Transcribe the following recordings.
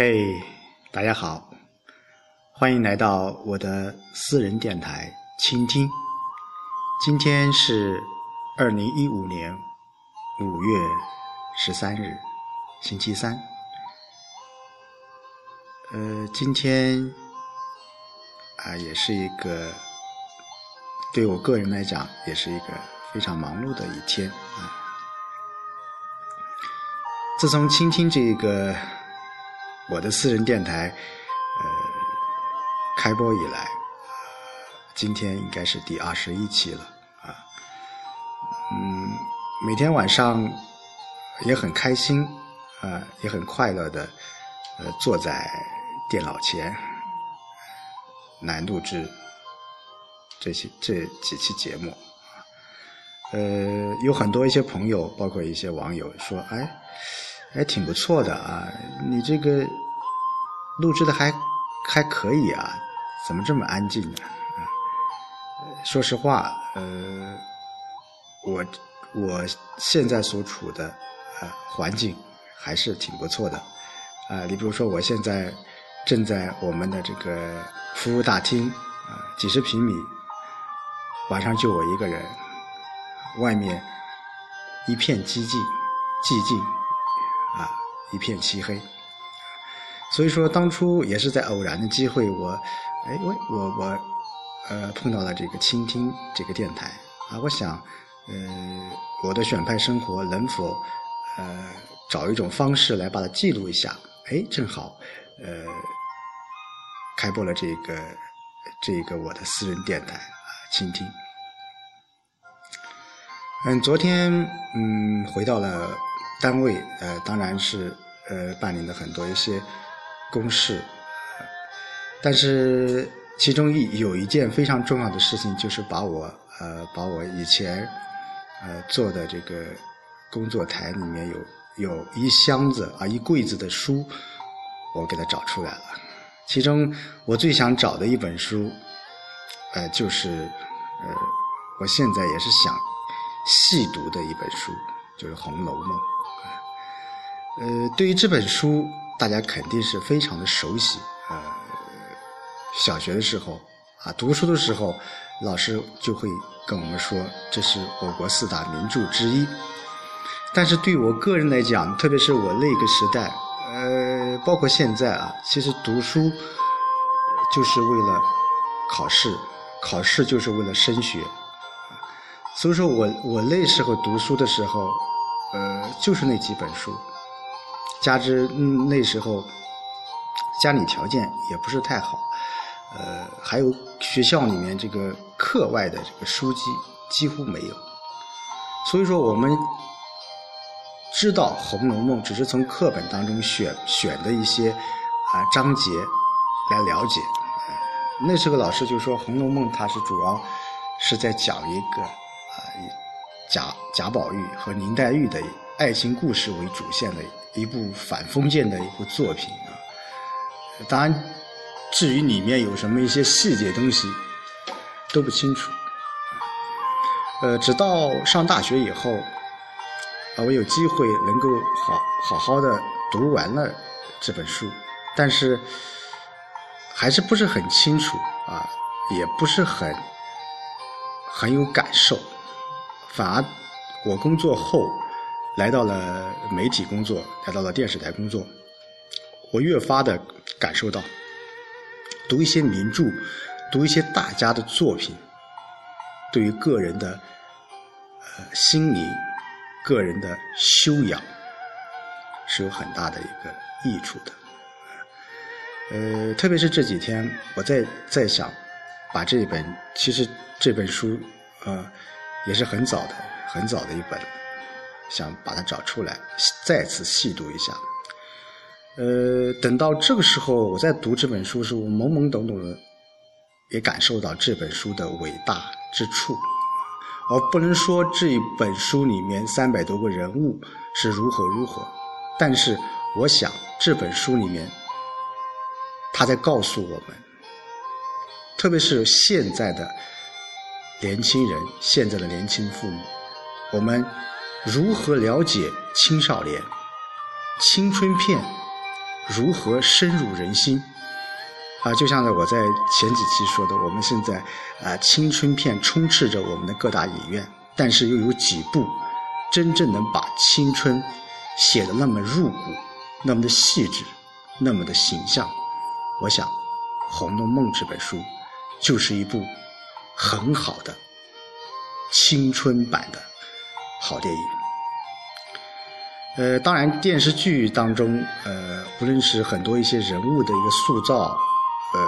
嘿，大家好，欢迎来到我的私人电台倾听。今天是二零一五年五月十三日，星期三。呃，今天啊，也是一个对我个人来讲，也是一个非常忙碌的一天啊。自从倾听这个我的私人电台呃开播以来，今天应该是第二十一期了啊。嗯，每天晚上也很开心啊，也很快乐的呃坐在电脑前来录制这些这几期节目。呃，有很多一些朋友，包括一些网友说，哎。还挺不错的啊，你这个录制的还还可以啊，怎么这么安静呢？说实话，呃，我我现在所处的呃环境还是挺不错的啊。你比如说，我现在正在我们的这个服务大厅啊，几十平米，晚上就我一个人，外面一片寂静，寂静。啊，一片漆黑。所以说，当初也是在偶然的机会，我，哎，我我我，呃，碰到了这个倾听这个电台啊。我想，呃，我的选派生活能否，呃，找一种方式来把它记录一下？哎，正好，呃，开播了这个这个我的私人电台啊，倾听。嗯，昨天嗯，回到了。单位呃，当然是呃办理了很多一些公事，但是其中一有一件非常重要的事情，就是把我呃把我以前呃做的这个工作台里面有有一箱子啊一柜子的书，我给它找出来了。其中我最想找的一本书，呃就是呃我现在也是想细读的一本书，就是《红楼梦》。呃，对于这本书，大家肯定是非常的熟悉。呃，小学的时候啊，读书的时候，老师就会跟我们说，这是我国四大名著之一。但是对我个人来讲，特别是我那个时代，呃，包括现在啊，其实读书就是为了考试，考试就是为了升学。所以说我我那时候读书的时候，呃，就是那几本书。加之那时候家里条件也不是太好，呃，还有学校里面这个课外的这个书籍几乎没有，所以说我们知道《红楼梦》只是从课本当中选选的一些啊章节来了解。那时候老师就说，《红楼梦》它是主要是在讲一个啊贾贾宝玉和林黛玉的爱情故事为主线的。一部反封建的一部作品啊，当然，至于里面有什么一些细节东西都不清楚。呃，直到上大学以后，啊，我有机会能够好好好的读完了这本书，但是还是不是很清楚啊，也不是很很有感受，反而我工作后。来到了媒体工作，来到了电视台工作，我越发的感受到，读一些名著，读一些大家的作品，对于个人的呃心灵、个人的修养是有很大的一个益处的。呃，特别是这几天，我在在想，把这本其实这本书呃也是很早的、很早的一本。想把它找出来，再次细读一下。呃，等到这个时候，我在读这本书时，我懵懵懂懂的，也感受到这本书的伟大之处。我不能说这一本书里面三百多个人物是如何如何，但是我想这本书里面，他在告诉我们，特别是现在的年轻人，现在的年轻父母，我们。如何了解青少年、青春片如何深入人心。啊，就像呢我在前几期说的，我们现在啊，青春片充斥着我们的各大影院，但是又有几部真正能把青春写的那么入骨、那么的细致、那么的形象。我想，《红楼梦》这本书就是一部很好的青春版的好电影。呃，当然，电视剧当中，呃，无论是很多一些人物的一个塑造。呃，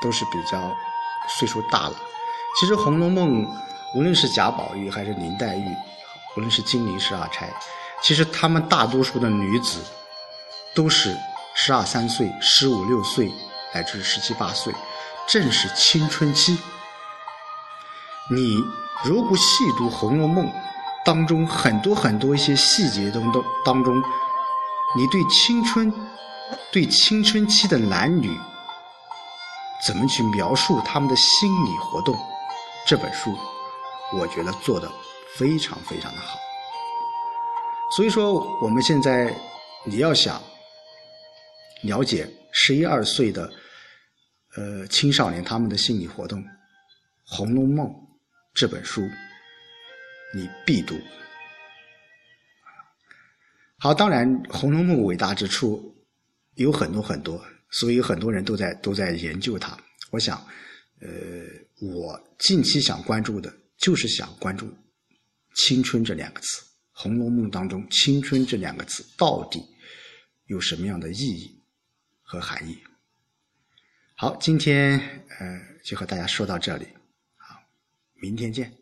都是比较岁数大了。其实《红楼梦》，无论是贾宝玉还是林黛玉，无论是金陵十二钗，其实他们大多数的女子都是十二三岁、十五六岁，乃至十七八岁，正是青春期。你如果细读《红楼梦》当中很多很多一些细节当中当中，你对青春、对青春期的男女。怎么去描述他们的心理活动？这本书，我觉得做的非常非常的好。所以说，我们现在你要想了解十一二岁的呃青少年他们的心理活动，《红楼梦》这本书你必读。好，当然，《红楼梦》伟大之处有很多很多。所以很多人都在都在研究它。我想，呃，我近期想关注的就是想关注“青春”这两个词，《红楼梦》当中“青春”这两个字到底有什么样的意义和含义？好，今天呃就和大家说到这里，好，明天见。